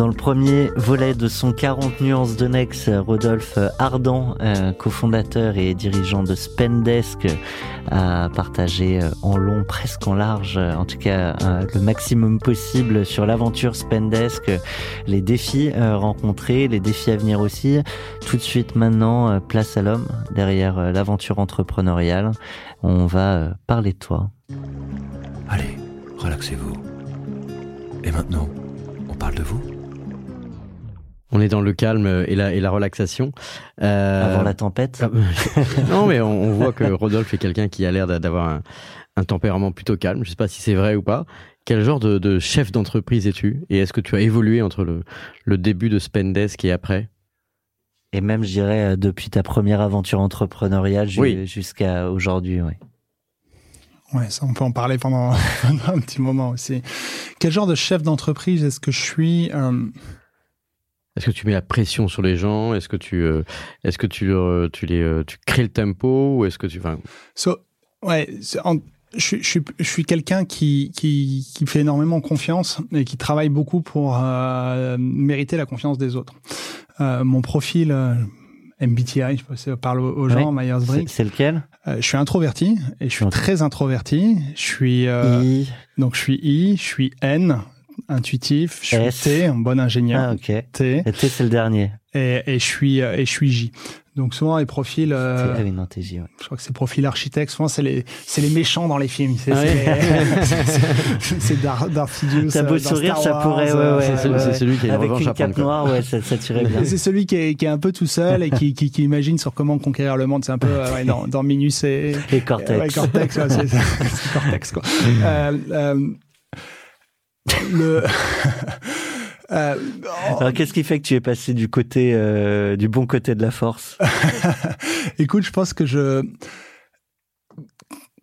Dans le premier volet de son 40 nuances de Next, Rodolphe Ardan, euh, cofondateur et dirigeant de Spendesk, a partagé euh, en long, presque en large, euh, en tout cas le maximum possible sur l'aventure Spendesk, les défis rencontrés, les défis à venir aussi. Tout de suite maintenant, place à l'homme derrière l'aventure entrepreneuriale. On va parler de toi. Allez, relaxez-vous. Et maintenant, on parle de vous on est dans le calme et la, et la relaxation. Euh... Avant la tempête Non, mais on, voit que Rodolphe est quelqu'un qui a l'air d'avoir un, un, tempérament plutôt calme. Je ne sais pas si c'est vrai ou pas. Quel genre de, de chef d'entreprise es-tu Et est-ce que tu as évolué entre le, le début de Spendesk et après? Et même, je dirais, euh, depuis ta première aventure entrepreneuriale jusqu'à aujourd'hui, oui. Ouais, ça, on peut en parler pendant, un petit moment aussi. Quel genre de chef d'entreprise est-ce que je suis? Euh, est-ce que tu mets la pression sur les gens? Est-ce que tu, euh, est-ce que tu, tu les, euh, tu crées le tempo ou est-ce que tu, enfin... So, ouais, je, je, je, suis quelqu'un qui, qui, qui, fait énormément confiance et qui travaille beaucoup pour euh, mériter la confiance des autres. mon profil MBTI, je sais, parle aux gens, Myers-Briggs. C'est lequel? Je suis introverti et je suis très introverti. Je suis I. donc je suis I, je suis N intuitif. Je suis T, un bon ingénieur. Ah, ok. T. Et T, c'est le dernier. Et, et, je suis et je suis J. Donc souvent les profils. Euh, ah oui, non, J, ouais. Je crois que c'est profil architecte. Souvent c'est les c'est les méchants dans les films. C'est ah c'est Darth Sidious. T'as beau sourire, ça pourrait. Ouais, ouais, c'est celui qui a avec une cape noire, ouais, ça, ça tirait bien. C'est celui qui est, qui est un peu tout seul et qui, qui, qui imagine sur comment conquérir le monde. C'est un peu ouais, dans, dans Minus et, et Cortex. Ouais, Cortex, ouais, c'est Cortex quoi. euh, euh, le Euh, Alors, qu'est-ce qui fait que tu es passé du côté, euh, du bon côté de la force? Écoute, je pense que je,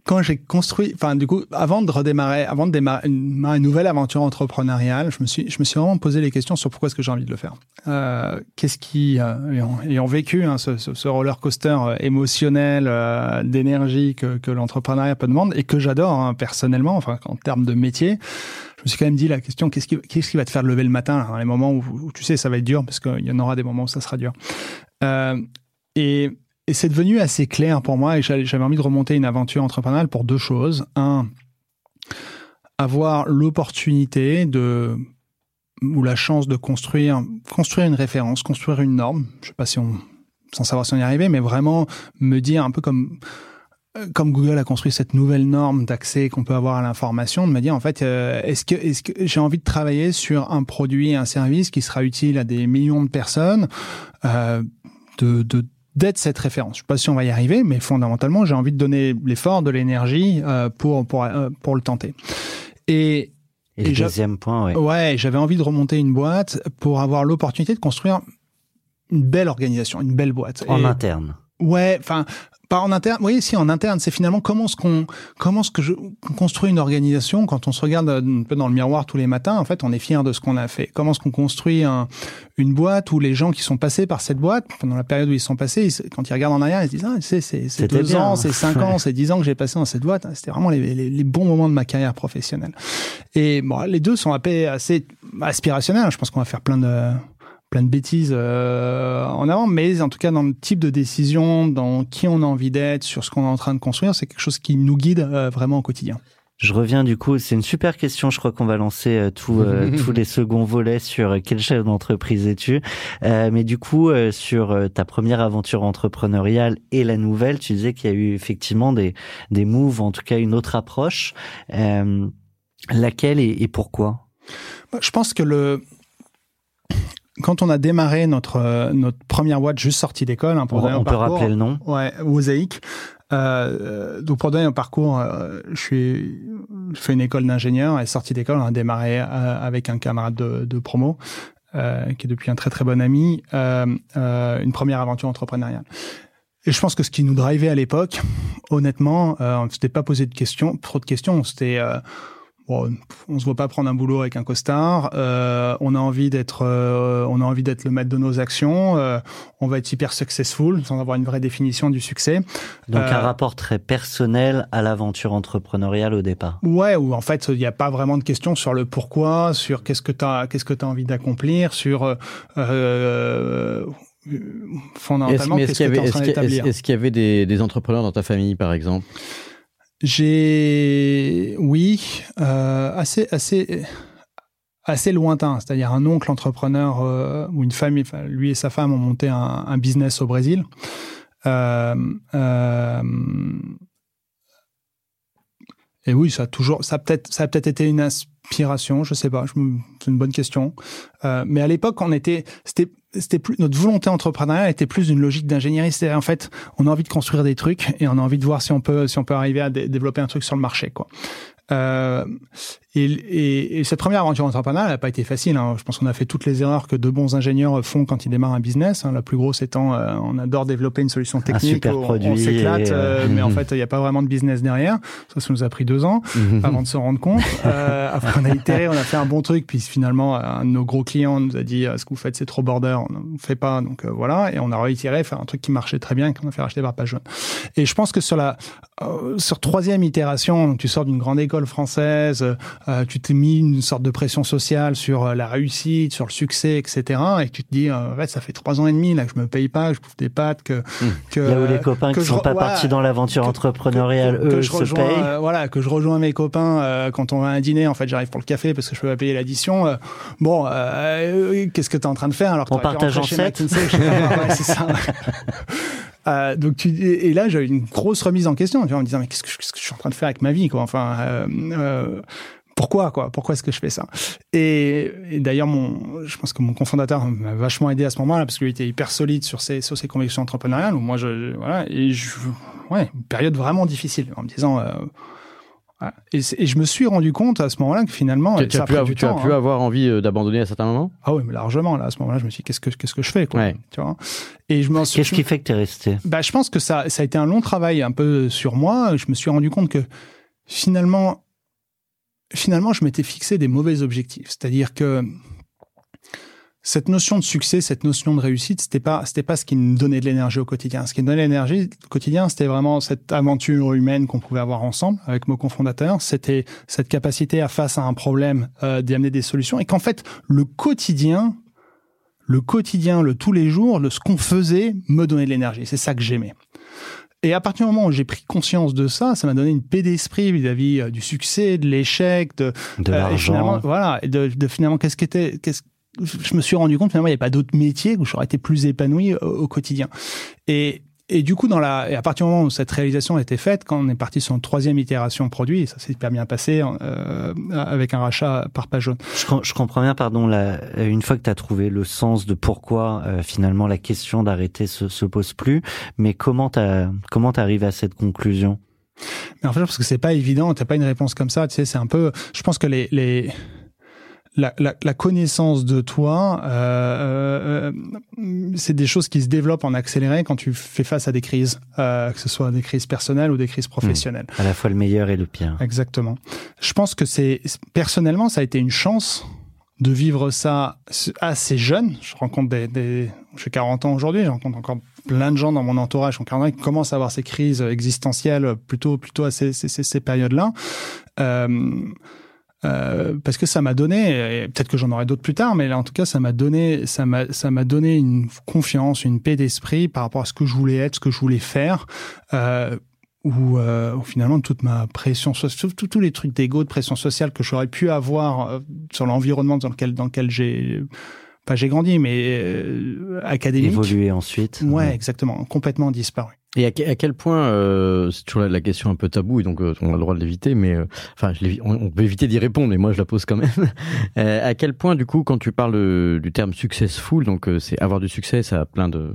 quand j'ai construit, enfin du coup, avant de redémarrer, avant de démarrer une, nouvelle aventure entrepreneuriale, je me suis, je me suis vraiment posé les questions sur pourquoi est-ce que j'ai envie de le faire. Euh, Qu'est-ce qui, euh, ayant, vécu hein, ce, roller coaster euh, émotionnel, d'énergie que, l'entrepreneuriat peut demander et que j'adore hein, personnellement, enfin en termes de métier, je me suis quand même dit la question qu'est-ce qui, va te faire lever le matin, hein, les moments où, tu sais ça va être dur parce qu'il y en aura des moments où ça sera dur. Et et c'est devenu assez clair pour moi et j'avais envie de remonter une aventure entrepreneuriale pour deux choses. Un, avoir l'opportunité de ou la chance de construire construire une référence, construire une norme. Je sais pas si on sans savoir si on y arrivait, mais vraiment me dire un peu comme comme Google a construit cette nouvelle norme d'accès qu'on peut avoir à l'information, de me dire en fait, euh, est-ce que, est-ce que j'ai envie de travailler sur un produit, un service qui sera utile à des millions de personnes, euh, de d'être cette référence. Je sais pas si on va y arriver, mais fondamentalement, j'ai envie de donner l'effort, de l'énergie euh, pour pour euh, pour le tenter. Et, et, le deuxième point, ouais. Ouais, j'avais envie de remonter une boîte pour avoir l'opportunité de construire une belle organisation, une belle boîte. En interne. Ouais, enfin pas en interne. Oui, si en interne, c'est finalement comment ce qu'on comment ce que je construit une organisation quand on se regarde un peu dans le miroir tous les matins. En fait, on est fier de ce qu'on a fait. Comment est-ce qu'on construit un, une boîte où les gens qui sont passés par cette boîte pendant la période où ils sont passés, quand ils regardent en arrière, ils se disent ah c'est c'est deux ans, c'est cinq ans, c'est dix ans que j'ai passé dans cette boîte. C'était vraiment les, les, les, bons moments de ma carrière professionnelle. Et bon, les deux sont assez aspirationnels. Je pense qu'on va faire plein de plein de bêtises euh, en avant, mais en tout cas dans le type de décision, dans qui on a envie d'être, sur ce qu'on est en train de construire, c'est quelque chose qui nous guide euh, vraiment au quotidien. Je reviens du coup, c'est une super question. Je crois qu'on va lancer euh, tout, euh, tous les seconds volets sur euh, quel chef d'entreprise es-tu? mais du coup, sur ta première aventure entrepreneuriale et la nouvelle, tu disais qu'il y a eu effectivement des des moves, en tout cas une autre approche. laquelle et, et pourquoi? Je pense que le quand on a démarré notre euh, notre première boîte juste sortie d'école, hein, pour On, donner un on peut parcours, rappeler le nom Ouais, Mosaïque. Euh, donc pour donner un parcours, euh, je suis, je fais une école d'ingénieur et sortie d'école, on a démarré euh, avec un camarade de, de promo euh, qui est depuis un très très bon ami, euh, une première aventure entrepreneuriale. Et je pense que ce qui nous drivait à l'époque, honnêtement, euh, on ne s'était pas posé de questions, trop de questions. C'était euh, bon, on se voit pas prendre un boulot avec un costard. Euh, on a envie d'être, euh, on a envie d'être le maître de nos actions. euh, on va être hyper successful sans avoir une vraie définition du succès. Donc Euh, un rapport très personnel à l'aventure entrepreneuriale au départ. Ouais, où en fait il n'y a pas vraiment de questions sur le pourquoi, sur qu'est-ce que tu as, qu'est-ce que tu as envie d'accomplir, sur euh, euh, fondamentalement qu'est-ce qu'il y que tu avait, es en train est-ce qu'il y a- d'établir. est-ce- est-ce qu'il y avait des, des entrepreneurs dans ta famille, par exemple? J'ai, oui, euh, assez, assez, assez lointain. C'est-à-dire un oncle entrepreneur euh, ou une famille. Lui et sa femme ont monté un, business au Brésil. Euh, et oui, ça a toujours, ça peut-être, ça a peut-être été une inspiration. Je sais pas. C'est une bonne question. Euh, mais à l'époque, on était, c'était, c'était plus notre volonté entrepreneuriale était plus une logique d'ingénierie. C'est en fait, on a envie de construire des trucs et on a envie de voir si on peut, si on peut arriver à dé- développer un truc sur le marché, quoi. Euh, et, et, et cette première aventure entrepreneuriale n'a pas été facile. Hein. Je pense qu'on a fait toutes les erreurs que de bons ingénieurs font quand ils démarrent un business. hein. La plus grosse étant, euh, on adore développer une solution technique, super on, produit on s'éclate, euh, euh, mais en fait, il n'y a pas vraiment de business derrière. Ça, ça nous a pris deux ans avant de se rendre compte. Euh, après, on a itéré, on a fait un bon truc, puis finalement, un de nos gros clients nous a dit ce que vous faites, c'est trop border, on ne fait pas, donc voilà. Et on a réitéré, faire un truc qui marchait très bien, qu'on a fait racheter par Page Jaune. Et je pense que sur la sur troisième itération, tu sors d'une grande école française, euh, tu t'es mis une sorte de pression sociale sur euh, la réussite, sur le succès, etc. Et tu te dis, euh, ouais, ça fait trois ans et demi là que je me paye pas, que je bouffe des pâtes, que que Là où les copains que qui sont pas voilà, partis dans l'aventure que- entrepreneuriale, que- que eux, je se rejoins, payent? euh, voilà, que je rejoins mes copains euh, quand on va à un dîner. En fait, j'arrive pour le café parce que je peux pas payer l'addition. Bon, qu'est-ce que tu es en train de faire alors que On partage en sept? Ouais. Euh, donc tu et là j'ai eu une grosse remise en question tu vois, en me disant mais qu'est-ce que, qu'est-ce que je suis en train de faire avec ma vie quoi enfin euh, euh, pourquoi quoi? Pourquoi est-ce que je fais ça? Et, et d'ailleurs mon je pense que mon cofondateur m'a vachement aidé à ce moment-là parce qu'il était hyper solide sur ses sur ses convictions entrepreneuriales où moi je voilà et je ouais une période vraiment difficile en me disant euh, voilà. et, je me suis rendu compte à ce moment-là que finalement Tu, ça as a pu, pris avoir- du tu as temps, pu hein. avoir envie euh, d'abandonner à certains moments? Ah oui mais largement là à ce moment-là je me suis dit qu'est-ce que qu'est-ce que je fais quoi? Ouais. tu vois? Et je m'en suis Qu'est-ce qui fait que tu es resté? Bah, je pense que ça, ça a été un long travail un peu sur moi. Je me suis rendu compte que finalement, finalement, je m'étais fixé des mauvais objectifs. C'est-à-dire que cette notion de succès, cette notion de réussite, c'était pas, c'était pas ce qui me donnait de l'énergie au quotidien. Ce qui me donnait de l'énergie au quotidien, c'était vraiment cette aventure humaine qu'on pouvait avoir ensemble avec mon cofondateur. C'était cette capacité à face à un problème euh, d'y amener des solutions et qu'en fait, le quotidien, le quotidien, le tous les jours, le ce qu'on faisait me donnait de l'énergie. C'est ça que j'aimais. Et à partir du moment où j'ai pris conscience de ça, ça m'a donné une paix d'esprit vis-à-vis euh, du succès, de l'échec, de, De euh, l'argent voilà, et de, de finalement qu'est-ce qu'était, qu'est-ce je me suis rendu compte finalement il n'y a pas d'autre métier où j'aurais été plus épanoui au, au quotidien. Et et du coup, dans la, et à partir du moment où cette réalisation a été faite, quand on est parti sur une troisième itération produit, ça s'est hyper bien passé euh, avec un rachat par page jaune. Je, com- je comprends bien, pardon, la, une fois que tu as trouvé le sens de pourquoi euh, finalement la question d'arrêter se, se pose plus, mais comment tu comment arrives à cette conclusion? Mais en fait, parce que c'est pas évident, t'as pas une réponse comme ça. Tu sais, c'est un peu. Je pense que les, les la, la, la connaissance de toi, euh, euh, c'est des choses qui se développent en accéléré quand tu fais face à des crises, euh, que ce soit des crises personnelles ou des crises professionnelles. À la fois le meilleur et le pire. Exactement. Je pense que c'est personnellement, ça a été une chance de vivre ça assez jeune. Je rencontre des, des j'ai 40 ans aujourd'hui, je rencontre encore plein de gens dans mon entourage qui commencent à avoir ces crises existentielles plutôt plutôt à ces, ces, ces périodes-là. Euh, euh, parce que ça m'a donné, et peut-être que j'en aurai d'autres plus tard, mais là, en tout cas, ça m'a donné, ça m'a, ça m'a donné une confiance, une paix d'esprit par rapport à ce que je voulais être, ce que je voulais faire. Euh, euh, finalement toute ma pression sociale, tous les trucs d'ego, de pression sociale que j'aurais pu avoir euh, sur l'environnement dans lequel dans lequel j'ai pas j'ai grandi, mais euh, académique. Évoluer ensuite. Ouais, ouais, exactement, complètement disparu. Et à, à quel point, euh, c'est toujours la, la question un peu taboue, et donc euh, on a le droit de l'éviter, mais euh, enfin, on, on peut éviter d'y répondre, mais moi je la pose quand même. Euh, à quel point, du coup, quand tu parles de- du terme successful, donc euh, c'est avoir du succès, ça a plein de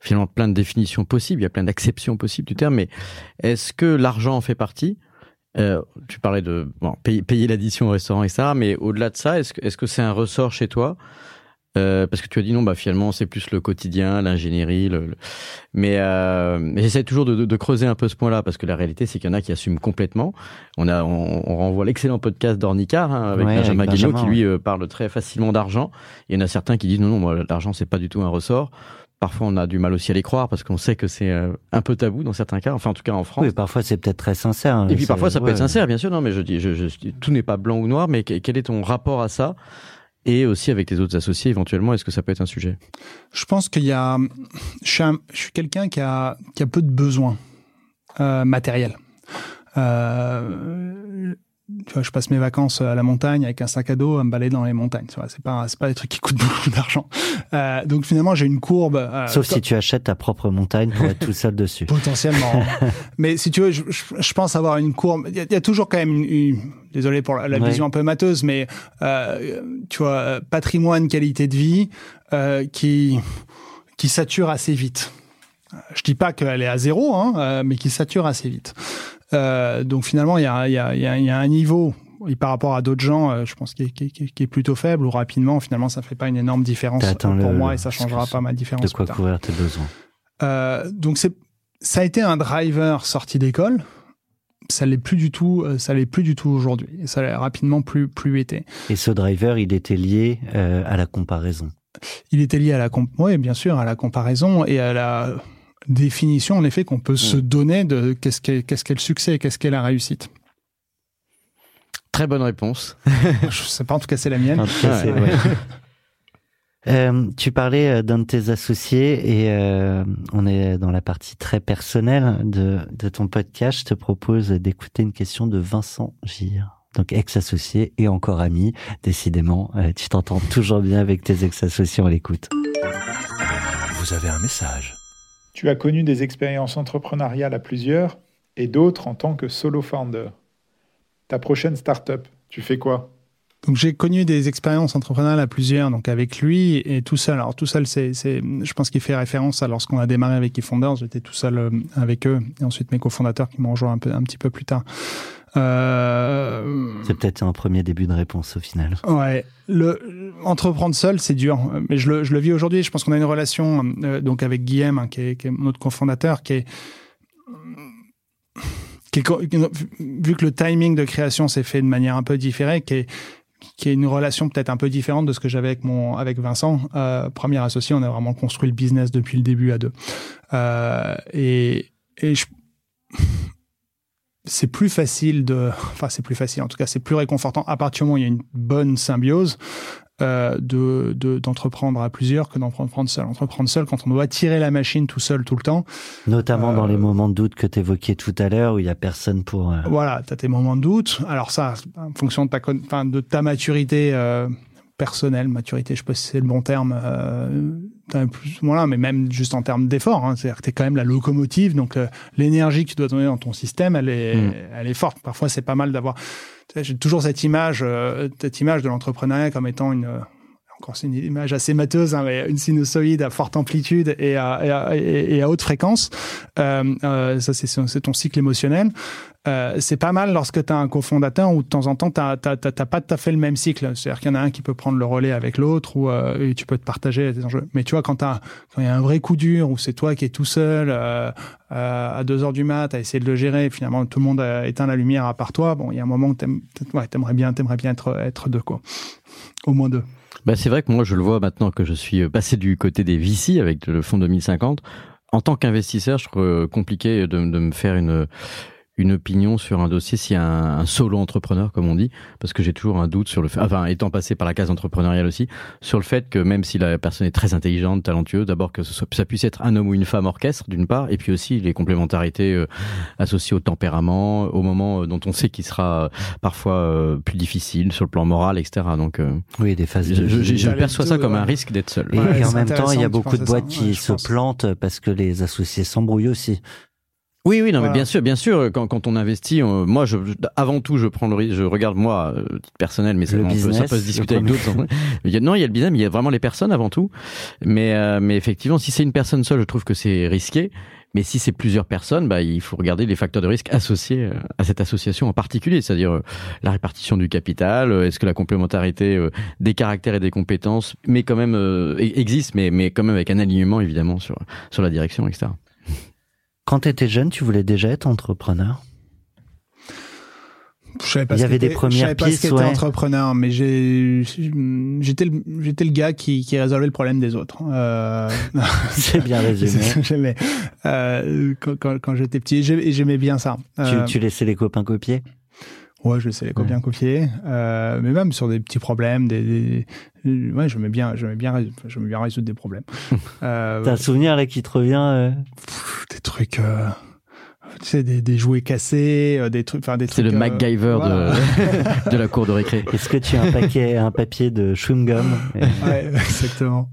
finalement plein de définitions possibles, il y a plein d'acceptions possibles du terme, mais est-ce que l'argent en fait partie? Euh, Tu parlais de bon, payer, payer l'addition au restaurant, etc. Mais au-delà de ça, est-ce que est-ce que c'est un ressort chez toi? Euh, parce que tu as dit non, bah finalement c'est plus le quotidien, l'ingénierie, le, le- mais, euh, mais j'essaie toujours de, de- de creuser un peu ce point-là parce que la réalité c'est qu'il y en a qui assument complètement. On a, on, on renvoie l'excellent podcast d'Ornicar hein, avec Ouais, Benjamin avec Benjamin, qui lui euh, parle très facilement d'argent. Il y en a certains qui disent non non, moi l'argent c'est pas du tout un ressort. Parfois on a du mal aussi à les croire parce qu'on sait que c'est euh, un peu tabou dans certains cas, enfin en tout cas en France. Oui, parfois c'est peut-être très sincère. Et puis parfois ça peut être sincère, bien sûr. Non, mais je dis, je, je- tout n'est pas blanc ou noir. Mais que- quel est ton rapport à ça? Et aussi avec tes autres associés, éventuellement, est-ce que ça peut être un sujet? Je pense qu'il y a. Je suis, un- je suis quelqu'un qui a, qui a peu de besoins euh, matériels. Euh, tu vois, je passe mes vacances à la montagne avec un sac à dos à me balader dans les montagnes. C'est pas, c'est pas des trucs qui coûtent beaucoup d'argent. Euh, donc finalement, j'ai une courbe. euh, Sauf si tu achètes ta propre montagne pour être tout seul dessus. Potentiellement. Mais si tu veux, je, pense avoir une courbe. Il y, a, il y a toujours quand même une. une- désolé pour la, Ouais. vision un peu mateuse, mais euh, tu vois, euh, patrimoine, qualité de vie euh, qui qui sature assez vite. Je dis pas qu'elle est à zéro, hein, euh, mais qui sature assez vite. Euh, donc finalement, il y a, il y, a, il y, a, il y a un niveau et par rapport à d'autres gens, euh, je pense qui est, plutôt faible ou rapidement, finalement, ça fait pas une énorme différence pour le- moi et ça changera pas ma différence. De quoi couvrir tes besoins. Euh, donc c'est ça a été un driver sorti d'école. Ça l'est plus du tout. Ça l'est plus du tout aujourd'hui. Ça l'a rapidement plus plus été. Et ce driver, il était lié euh, à la comparaison. Il était lié à la comp oui, bien sûr à la comparaison et à la définition en effet qu'on peut se donner de qu'est-ce qu'est qu'est-ce qu'est le succès, qu'est-ce qu'est la réussite. Très bonne réponse. Je sais pas en tout cas c'est la mienne. En tout cas, c'est- Ouais. ouais. Euh, tu parlais euh, d'un de tes associés et euh, on est dans la partie très personnelle de, de ton podcast. Je te propose d'écouter une question de Vincent Gire. Donc ex-associé et encore ami. Décidément, euh, tu t'entends toujours bien avec tes ex-associés, on l'écoute. Vous avez un message. Tu as connu des expériences entrepreneuriales à plusieurs et d'autres en tant que solo founder. Ta prochaine startup, tu fais quoi? Donc j'ai connu des expériences entrepreneuriales à plusieurs, donc avec lui et tout seul. Alors tout seul, c'est, je pense qu'il fait référence à lorsqu'on a démarré avec eFounders, j'étais tout seul euh, avec eux et ensuite mes cofondateurs qui m'ont rejoint un, peu, un petit peu plus tard. Euh, C'est peut-être un premier début de réponse au final. Ouais, le entreprendre seul, c'est dur, mais je le, je le vis aujourd'hui. Je pense qu'on a une relation euh, donc avec Guillaume, hein, qui, est, qui est notre cofondateur, qui est, qui vu que le timing de création s'est fait de manière un peu différée, qui est qui est une relation peut-être un peu différente de ce que j'avais avec mon avec Vincent. Euh, premier associé, on a vraiment construit le business depuis le début à deux. Euh, et et je c'est plus facile de, enfin c'est plus facile, en tout cas c'est plus réconfortant à partir du moment où il y a une bonne symbiose euh, de de- d'entreprendre à plusieurs que d'entreprendre seul. Entreprendre seul quand on doit tirer la machine tout seul tout le temps, Notamment dans Euh, les moments de doute que tu évoquais tout à l'heure où il y a personne pour... euh, voilà, t'as tes moments de doute. Alors ça, en fonction de ta, enfin, de ta maturité euh, personnelle, maturité, je sais pas si c'est le bon terme, euh, plus, voilà, mais même juste en termes d'effort, hein, c'est-à-dire que t'es quand même la locomotive, donc euh, l'énergie que tu dois donner dans ton système, elle est, Mm. elle est forte. Parfois, c'est pas mal d'avoir. tu J'ai toujours cette image, euh, cette image de l'entrepreneuriat comme étant une c'est une image assez mateuse, hein, mais une sinusoïde à forte amplitude et à, haute fréquence. Euh, euh, ça, c'est ton cycle émotionnel. Euh, c'est pas mal lorsque tu as un cofondateur où de temps en temps, tu n'as pas tout à fait le même cycle. C'est-à-dire qu'il y en a un qui peut prendre le relais avec l'autre ou tu peux te partager tes enjeux. Mais tu vois, quand il y a un vrai coup dur où c'est toi qui es tout seul à 2 heures du mat à essayer de le gérer, et finalement tout le monde éteint la lumière à part toi, bon, il y a un moment où ouais, t'aimerais bien, t'aimerais bien être, être deux, quoi. Au moins deux. Bah, c'est vrai que moi, je le vois maintenant que je suis euh, passé du côté des VC avec le fonds 2050. En tant qu'investisseur, je trouve euh, compliqué de, de me faire une, une opinion sur un dossier s'il y a un, un solo entrepreneur, comme on dit, parce que j'ai toujours un doute sur le fait, enfin, étant passé par la case entrepreneuriale aussi, sur le fait que même si la personne est très intelligente, talentueuse, d'abord que ce soit, ça puisse être un homme ou une femme orchestre, d'une part, et puis aussi les complémentarités euh, associées au tempérament, au moment euh, dont on sait qu'il sera euh, parfois euh, plus difficile sur le plan moral, etc. Donc, euh, Oui, des phases je, de je- perçois ça comme un risque d'être seul. Et, Ouais, et en même temps, il y a beaucoup de ça. boîtes qui se pense. plantent parce que les associés s'embrouillent aussi. Oui, oui, non, mais bien sûr, bien sûr. Quand, quand on investit, on- moi, je, avant tout, je prends le risque, je regarde moi, euh, titre personnel, mais ça, on peut, ça business, peut se discuter avec d'autres. hein. Non, il y a le business, mais il y a vraiment les personnes avant tout. Mais, euh, mais effectivement, si c'est une personne seule, je trouve que c'est risqué. Mais si c'est plusieurs personnes, bah, il faut regarder les facteurs de risque associés euh, à cette association en particulier, c'est-à-dire euh, la répartition du capital, euh, est-ce que la complémentarité euh, des caractères et des compétences, mais quand même euh, e- existe, mais, mais quand même avec un alignement évidemment sur, sur la direction, etc. Quand tu étais jeune, tu voulais déjà être entrepreneur? Je savais pas Il y avait des premières je savais pas pistes, ce qu'était ouais. entrepreneur, mais j'étais le, j'étais le gars qui, qui résolvait le problème des autres. Euh, C'est bien résumé. Euh, quand, quand, quand j'étais petit, j'ai- et j'aimais bien ça. Euh, tu laissais les copains copier? Ouais, je sais les copier, copier. Euh, mais même sur des petits problèmes, des, des- ouais, j'aimais bien, j'aimais bien, j'aimais bien résoudre des problèmes. Euh, T'as un souvenir là qui te revient euh? Pff, des trucs, euh, tu sais, des, des jouets cassés, euh, des trucs, enfin des C'est le euh, MacGyver voilà. de, de la cour de récré. Est-ce que tu as un paquet, un papier de chewing-gum Ouais, exactement.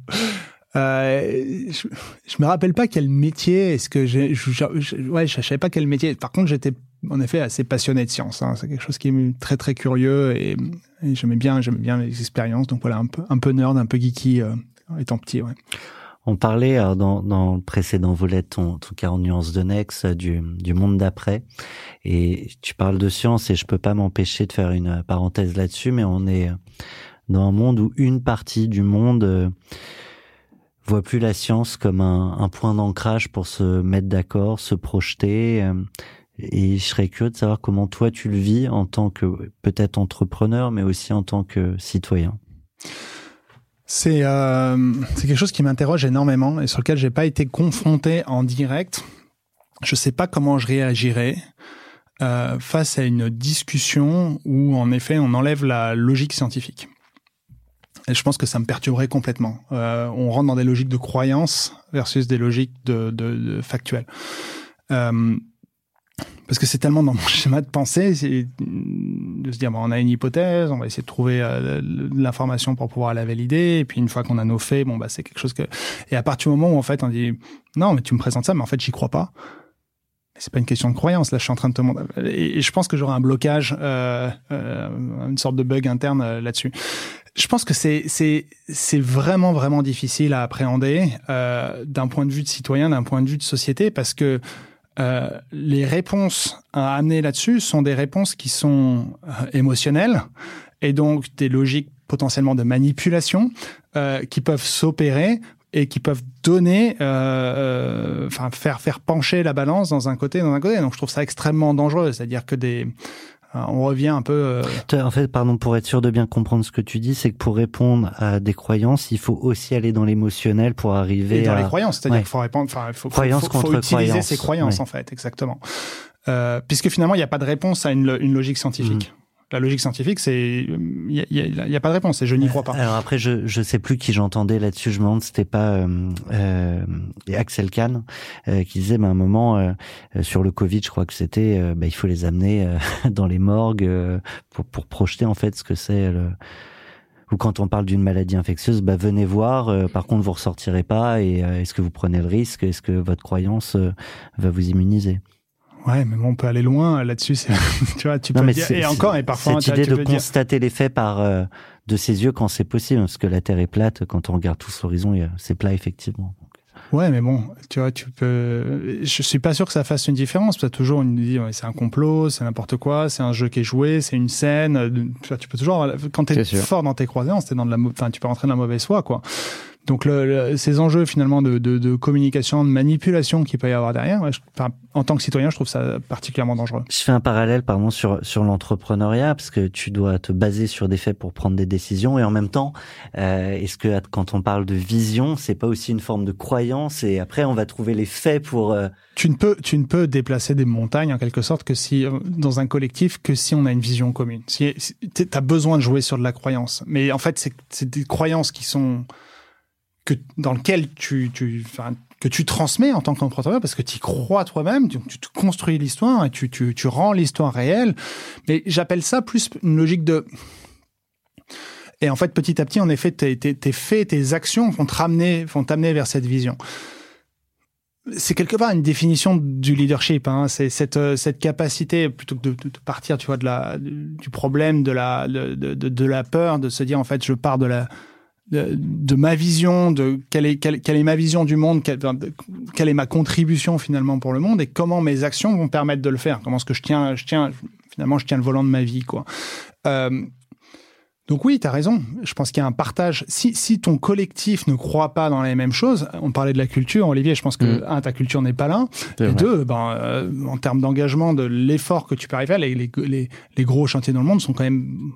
Euh, je, je me rappelle pas quel métier. Est-ce que j'ai, ouais, je savais pas quel métier. Par contre, j'étais en effet assez passionné de science. hein. C'est quelque chose qui est très très curieux et, et j'aimais bien, j'aimais bien les expériences. Donc voilà, un peu, un peu nerd, un peu geeky euh, étant petit. Ouais. On parlait alors, dans, dans le précédent volet ton, ton 40 nuances de Nex euh, du, du monde d'après. Et tu parles de science et je peux pas m'empêcher de faire une parenthèse là-dessus, mais on est dans un monde où une partie du monde euh, voit plus la science comme un, un point d'ancrage pour se mettre d'accord, se projeter. euh, Et je serais curieux de savoir comment toi tu le vis en tant que peut-être entrepreneur, mais aussi en tant que citoyen. C'est euh, quelque chose qui m'interroge énormément et sur lequel j'ai pas été confronté en direct. Je sais pas comment je réagirais euh, face à une discussion où en effet on enlève la logique scientifique. Et je pense que ça me perturberait complètement. Euh, on rentre dans des logiques de croyance versus des logiques de, de, de factuelles. Euh, parce que c'est tellement dans mon schéma de pensée, de se dire bon, on a une hypothèse, on va essayer de trouver euh, l'information pour pouvoir la valider, et puis une fois qu'on a nos faits, bon bah c'est quelque chose que et à partir du moment où en fait on dit non mais tu me présentes ça, mais en fait j'y crois pas. C'est pas une question de croyance. Là, je suis en train de te montrer. Et, et je pense que j'aurai un blocage, euh, euh, une sorte de bug interne euh, là-dessus. Je pense que c'est c'est c'est vraiment vraiment difficile à appréhender euh, d'un point de vue de citoyen, d'un point de vue de société, parce que euh, les réponses à amener là-dessus sont des réponses qui sont euh, émotionnelles et donc des logiques potentiellement de manipulation euh, qui peuvent s'opérer et qui peuvent donner, euh, enfin faire faire pencher la balance dans un côté, dans un côté. Donc je trouve ça extrêmement dangereux. C'est-à-dire que des on revient un peu. Euh... En fait, pardon, pour être sûr de bien comprendre ce que tu dis, c'est que pour répondre à des croyances, il faut aussi aller dans l'émotionnel pour arriver et dans à... les croyances. C'est-à-dire Ouais. qu'il faut répondre, enfin, il faut, faut, faut, faut contre utiliser croyance. ses croyances Ouais. en fait, exactement. Euh, puisque finalement, il n'y a pas de réponse à une, lo- une logique scientifique. Mhm. La logique scientifique, c'est il y a, y a- y a pas de réponse et je n'y crois pas. Alors après, je je sais plus qui j'entendais là-dessus. Je me demande c'était pas euh, euh, Axel Kahn euh, qui disait, bah, à un moment euh, euh, sur le Covid, je crois que c'était, bah, il faut les amener euh, dans les morgues euh, pour pour projeter en fait ce que c'est le ou quand on parle d'une maladie infectieuse, bah venez voir. euh, par contre, vous ressortirez pas. Et euh, est-ce que vous prenez le risque? Est-ce que votre croyance euh, va vous immuniser? Ouais, mais bon, on peut aller loin là-dessus. c'est- tu vois, tu Non, peux mais dire, et encore et parfois cette idée tu de peux dire- constater les faits par euh, de ses yeux quand c'est possible, parce que la Terre est plate. Quand on regarde tout l'horizon, il y a- c'est plat effectivement. Ouais, mais bon, tu vois, tu peux. Je suis pas sûr que ça fasse une différence. Tu as toujours une dit, ouais, c'est un complot, c'est n'importe quoi, c'est un jeu qui est joué, c'est une scène. euh, Tu, vois, tu peux toujours, quand t'es fort dans tes croyances, t'es dans de la, enfin, tu peux rentrer dans la mauvaise foi, quoi. Donc le, le- ces enjeux finalement de, de, de communication, de manipulation qu'il peut y avoir derrière, ouais, je- enfin, en tant que citoyen, je trouve ça particulièrement dangereux. Je fais un parallèle, pardon, sur sur l'entrepreneuriat parce que tu dois te baser sur des faits pour prendre des décisions et en même temps, euh, est-ce que quand on parle de vision, c'est pas aussi une forme de croyance et après on va trouver les faits pour euh, Tu ne peux, tu ne peux déplacer des montagnes en quelque sorte que si dans un collectif que si on a une vision commune. Si, si tu as besoin de jouer sur de la croyance, mais en fait c'est des croyances qui sont que dans lesquelles tu, que tu transmets en tant qu'entrepreneur parce que tu y crois toi-même, tu, te construis l'histoire et tu, rends l'histoire réelle. Mais j'appelle ça plus une logique de et en fait, petit à petit, en effet, tes, tes, tes faits, tes actions vont vont t'amener vers cette vision c'est quelque part une définition du leadership. Hein. C'est cette, euh, cette capacité, plutôt que de, de partir, tu vois, de la, du problème, de la, de, de, de la peur, de se dire en fait, je pars de la, de, de ma vision, de quelle est, quelle, quelle est ma vision du monde, quelle, quelle, est ma contribution finalement pour le monde et comment mes actions vont permettre de le faire. Comment est-ce que je tiens, je tiens, finalement, je tiens le volant de ma vie, quoi. Euh, donc oui, tu as raison. Je pense qu'il y a un partage. Si, si ton collectif ne croit pas dans les mêmes choses, on parlait de la culture, Olivier, je pense que, Mm. un, ta culture n'est pas là. Et vrai. deux, ben, euh, en termes d'engagement, de l'effort que tu peux arriver à, les, les, les, les gros chantiers dans le monde sont quand même...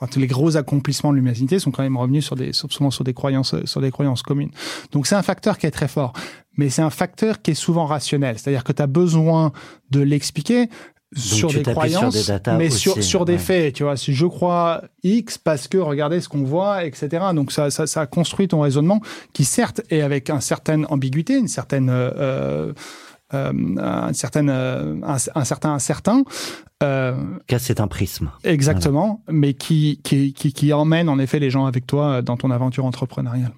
Enfin, les gros accomplissements de l'humanité sont quand même revenus sur des, souvent sur des croyances, sur des croyances communes. Donc c'est un facteur qui est très fort. Mais c'est un facteur qui est souvent rationnel. C'est-à-dire que tu as besoin de l'expliquer sur des sur croyances, des mais aussi, sur, sur des ouais. faits. Tu vois, si je crois X parce que regardez ce qu'on voit, etc. Donc ça, ça, ça construit ton raisonnement qui certes est avec une certaine ambiguïté, une certaine, euh, euh, une certaine, euh, un, un certain incertain. Euh, c'est un prisme. exactement, mais qui, qui, qui, qui emmène en effet les gens avec toi dans ton aventure entrepreneuriale.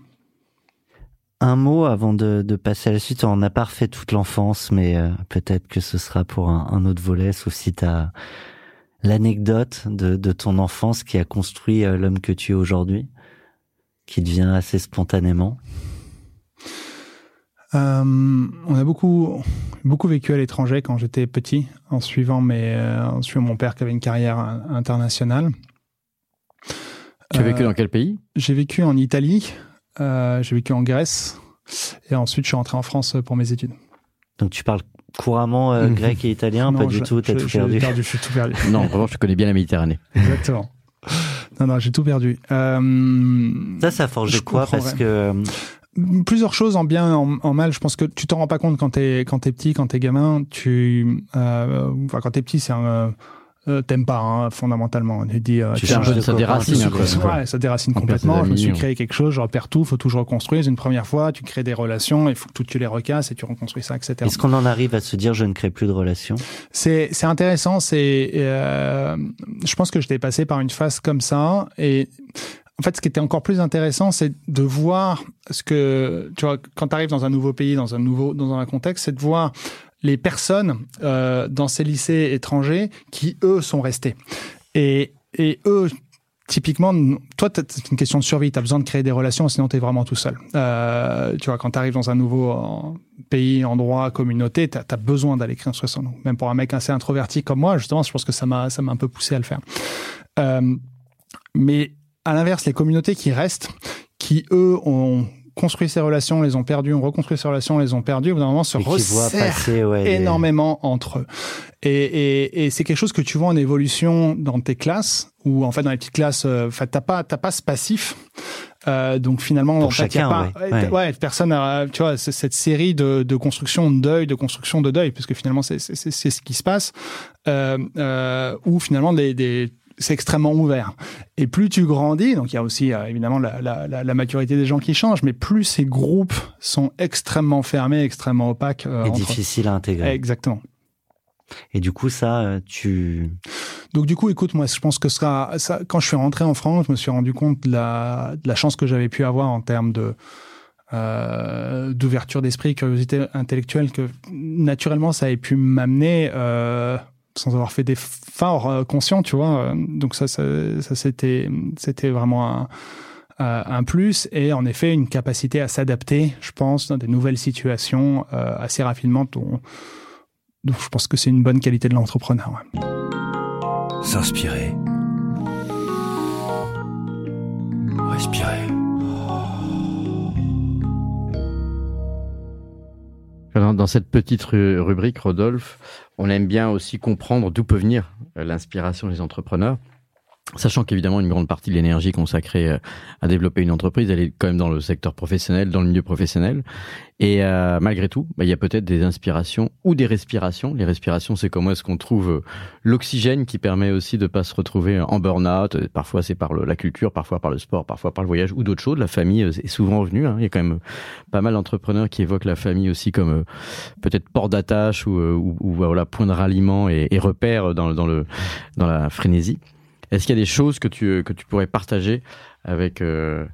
Un mot avant de, de passer à la suite. On n'a pas refait toute l'enfance, mais euh, peut-être que ce sera pour un, un autre volet, sauf si tu as l'anecdote de, de ton enfance qui a construit euh, l'homme que tu es aujourd'hui, qui devient assez spontanément. Euh, on a beaucoup, beaucoup vécu à l'étranger quand j'étais petit, en suivant, mes, euh, en suivant mon père qui avait une carrière internationale. Tu as vécu Euh, dans quel pays? J'ai vécu en Italie, euh, j'ai vécu en Grèce, et ensuite je suis rentré en France pour mes études. Donc tu parles couramment euh, Mhm. grec et italien, pas du tout, t'as tout j'ai perdu. Je suis tout perdu. Non, vraiment, je connais bien la Méditerranée. Exactement. Non, non, j'ai tout perdu. Euh, Ça, ça a forgé Je quoi? Parce que euh, plusieurs choses en bien, en, en mal. Je pense que tu t'en rends pas compte quand t'es quand t'es petit, quand t'es gamin. Tu, euh, enfin, quand t'es petit, c'est un euh, euh, t'aimes pas hein, fondamentalement. Tu dis, euh, Tu tiens, de ça déracine. supprimes. Ouais, ça déracine On complètement. Je me suis créé quelque chose, je repère tout, faut tout je reconstruise. Une première fois, tu crées des relations, il faut que tout tu les recasses et tu reconstruis ça, etc. est-ce qu'on en arrive à se dire je ne crée plus de relations? C'est c'est intéressant. C'est euh, je pense que j'étais passé par une phase comme ça et en fait, ce qui était encore plus intéressant, c'est de voir ce que tu vois quand tu arrives dans un nouveau pays, dans un nouveau dans un contexte, c'est de voir les personnes euh, dans ces lycées étrangers qui eux sont restés et et eux typiquement, toi, c'est une question de survie. Tu as besoin de créer des relations, sinon tu es vraiment tout seul. Euh, tu vois, quand tu arrives dans un nouveau euh, pays, endroit, communauté, tu as, besoin d'aller créer une relation. Même pour un mec assez introverti comme moi, justement, je pense que ça m'a un peu poussé à le faire. Mais à l'inverse, les communautés qui restent, qui eux ont construit ces relations, les ont perdues, ont reconstruit ces relations, les ont perdues, au bout d'un moment se resserrent les- énormément entre eux. Et, et, et c'est quelque chose que tu vois en évolution dans tes classes, ou en fait dans les petites classes, euh, en fait, t'as pas, t'as pas ce passif. Euh, donc finalement, Pour en fait, y a chacun, pas, ouais. ouais, Ouais. ouais, personne a, tu vois, cette série de, de construction de deuil, de construction de deuil, puisque finalement c'est, c'est, c'est- c'est ce qui se passe, euh, euh, où finalement des, des c'est extrêmement ouvert. Et plus tu grandis, donc il y a aussi euh, évidemment la, la, la, la maturité des gens qui changent, mais plus ces groupes sont extrêmement fermés, extrêmement opaques. euh, et entre eux. difficile à intégrer. Exactement. Et du coup, ça, euh, tu Donc du coup, écoute, moi, je pense que ça, ça, quand je suis rentré en France, je me suis rendu compte de la, de la chance que j'avais pu avoir en termes de euh, d'ouverture d'esprit, curiosité intellectuelle, que naturellement ça avait pu m'amener euh, sans avoir fait des fins euh, conscients, tu vois. Donc ça, ça, ça c'était, c'était vraiment un, euh, un plus et en effet une capacité à s'adapter, je pense, dans des nouvelles situations euh, assez rapidement. Dont, je pense que c'est une bonne qualité de l'entrepreneur. S'inspirer. Respirer. Dans cette petite rubrique, Rodolphe, on aime bien aussi comprendre d'où peut venir euh, l'inspiration des entrepreneurs. Sachant qu'évidemment, une grande partie de l'énergie consacrée euh, à développer une entreprise, elle est quand même dans le secteur professionnel, dans le milieu professionnel. Et euh, malgré tout, bah, il y a peut-être des inspirations ou des respirations. Les respirations, c'est comment est-ce qu'on trouve euh, l'oxygène qui permet aussi de pas se retrouver en burn-out. Euh, Parfois, c'est par la culture, parfois par le sport, parfois par le voyage ou d'autres choses. La famille est souvent revenue. hein. Il y a quand même pas mal d'entrepreneurs qui évoquent la famille aussi comme peut-être port d'attache ou, ou, voilà point de ralliement et, repère dans, dans le dans la frénésie. Est-ce qu'il y a des choses que tu que tu pourrais partager avec euh,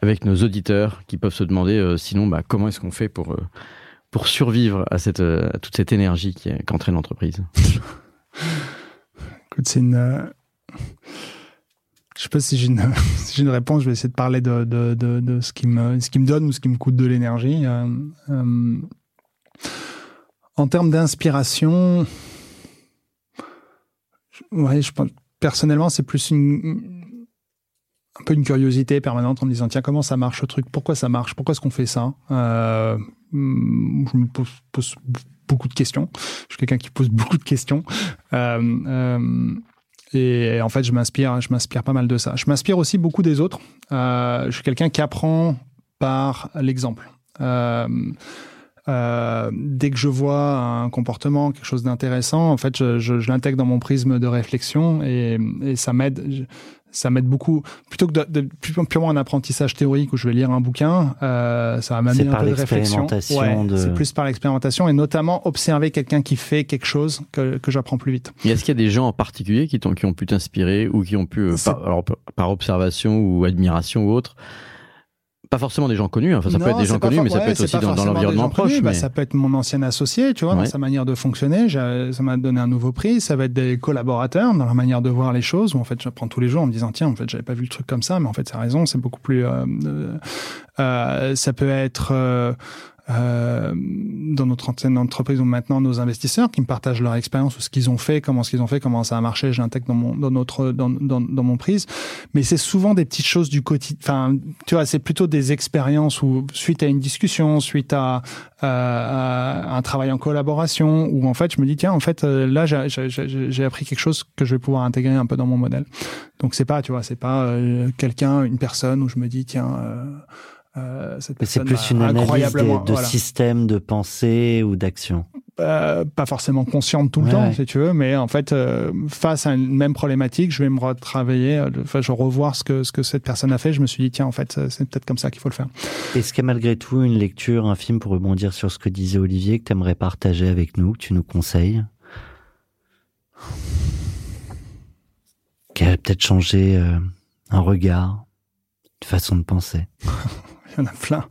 avec nos auditeurs qui peuvent se demander euh, sinon bah, comment est-ce qu'on fait pour euh, pour survivre à cette toute cette énergie qu'entraîne l'entreprise? Écoute, c'est une. Je sais pas si j'ai une, réponse. Je vais essayer de parler de, de, de, de ce, qui me, ce qui me donne ou ce qui me coûte de l'énergie. En termes d'inspiration, ouais, je pense, personnellement, c'est plus une, un peu une curiosité permanente en me disant tiens, comment ça marche ce truc? Pourquoi ça marche? Pourquoi est-ce qu'on fait ça? Euh, Je me pose, beaucoup de questions. Je suis quelqu'un qui pose beaucoup de questions. Euh, euh, et en fait, je m'inspire, je m'inspire pas mal de ça. Je m'inspire aussi beaucoup des autres. Je suis quelqu'un qui apprend par l'exemple. Euh, dès que je vois un comportement, quelque chose d'intéressant, en fait, je, je, je l'intègre dans mon prisme de réflexion et, et ça m'aide. je- Ça m'aide beaucoup. Plutôt que de, de- pu- purement un apprentissage théorique où je vais lire un bouquin, euh, ça va m'amener C'est un par peu de réflexion. l'expérimentation Ouais, de- C'est plus par l'expérimentation et notamment observer quelqu'un qui fait quelque chose que, que j'apprends plus vite. Et est-ce qu'il y a des gens en particulier qui, t'ont- qui ont pu t'inspirer ou qui ont pu, euh, par, alors, par observation ou admiration ou autre, pas forcément des gens connus, hein. enfin, ça peut être des gens connus, for- mais ça ouais, peut être aussi dans, l'environnement connus. proche. Bah, ça peut être mon ancien associé, tu vois, Ouais. dans sa manière de fonctionner. Ça m'a donné un nouveau prix. Ça va être des collaborateurs dans la manière de voir les choses. Où en fait, j'apprends tous les jours en me disant tiens, en fait, j'avais pas vu le truc comme ça, mais en fait, c'est raison. C'est beaucoup plus. euh, euh, ça peut être. euh, euh, dans notre ancienne entreprise ou maintenant nos investisseurs qui me partagent leur expérience ou ce qu'ils ont fait, comment ce qu'ils ont fait, comment ça a marché, je l'intègre dans mon dans notre dans, dans, dans mon prise. Mais c'est souvent des petites choses du quotidien. Enfin, tu vois, c'est plutôt des expériences où suite à une discussion, suite à, euh, un travail en collaboration, où en fait je me dis tiens en fait euh, là j'ai appris quelque chose que je vais pouvoir intégrer un peu dans mon modèle. Donc c'est pas tu vois c'est pas euh, quelqu'un une personne où je me dis tiens euh, cette Mais c'est plus une analyse de, de voilà. système de pensée ou d'action. Euh, pas forcément consciente tout le Ouais, temps, ouais. si tu veux, mais en fait, euh, face à une même problématique, je vais me retravailler, enfin, je revoir ce que ce que cette personne a fait. Je me suis dit tiens, en fait, c'est peut-être comme ça qu'il faut le faire. Est-ce qu'il y a malgré tout une lecture, un film pour rebondir sur ce que disait Olivier que tu aimerais partager avec nous, que tu nous conseilles? Qui a peut-être changé un regard, une façon de penser. Il y en a plein.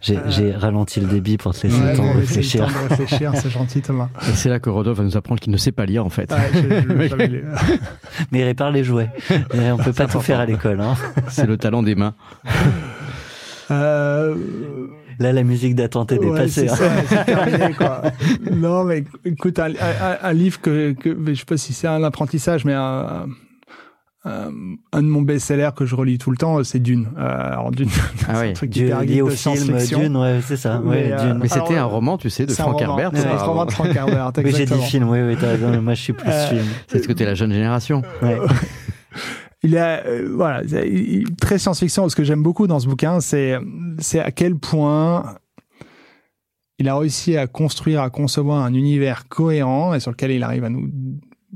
J'ai Euh, j'ai ralenti le débit pour te laisser Ouais, le temps de le réfléchir. temps de réfléchir, c'est gentil Thomas. Et c'est là que Rodolphe va nous apprendre qu'il ne sait pas lire en fait. Ouais, je- je- j'avais lu. Mais il répare les jouets. Et on peut pas tout faire à l'école. Hein. c'est le talent des mains. Euh, Là, la musique d'attente est ouais, dépassée. hein. ça, c'est terminé, quoi. Non, mais écoute, un, un- un livre que, que je sais pas si c'est un apprentissage, mais un, un, un de mon best-seller que je relis tout le temps, c'est Dune. Euh, alors Dune, Ah c'est oui. un truc Dieu, hyper lié geek au de film science-fiction. Dune, ouais, c'est ça. Mais, ouais, euh, Dune. Mais c'était Alors, un roman, tu sais, de C'est un Frank roman. Herbert. C'est un roman de Frank Herbert, Oui, j'ai dit film, oui, oui, t'as raison, mais moi je suis plus Euh, film. C'est parce que t'es la jeune génération. Ouais. Il est euh, voilà, il- très science-fiction. Ce que j'aime beaucoup dans ce bouquin, c'est c'est à quel point il a réussi à construire, à concevoir un univers cohérent et sur lequel il arrive à nous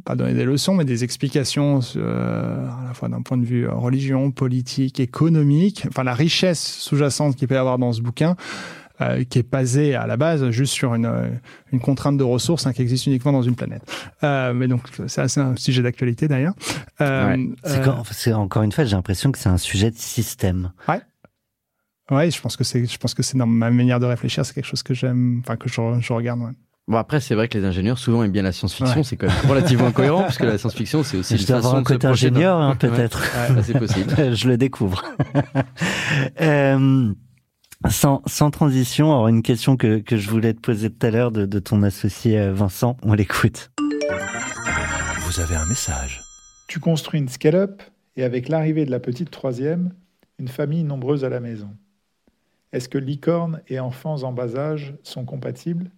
pas donner des leçons, mais des explications euh, à la fois d'un point de vue euh, religion, politique, économique. Enfin, la richesse sous-jacente qu'il peut y avoir dans ce bouquin. euh, qui est basée à la base juste sur une, une contrainte de ressources hein, qui existe uniquement dans une planète. Euh, mais donc, c'est assez un sujet d'actualité d'ailleurs. Ouais. C'est encore une fois, j'ai l'impression que c'est un sujet de système. Ouais, je pense que c'est, je pense que c'est dans ma manière de réfléchir, c'est quelque chose que j'aime, enfin que je, je regarde. Ouais. Bon après c'est vrai que les ingénieurs souvent aiment bien la science-fiction, Ouais. c'est quand même relativement cohérent parce que la science-fiction c'est aussi Je une dois avoir façon un de se côté ingénieur, hein, peut-être. Ouais, c'est possible. je le découvre. Euh, sans, sans transition, alors une question que, que je voulais te poser tout à l'heure de, de ton associé euh, Vincent, on l'écoute. Vous avez un message. Tu construis une scale-up et avec l'arrivée de la petite troisième, une famille nombreuse à la maison. Est-ce que licorne et enfants en bas âge sont compatibles?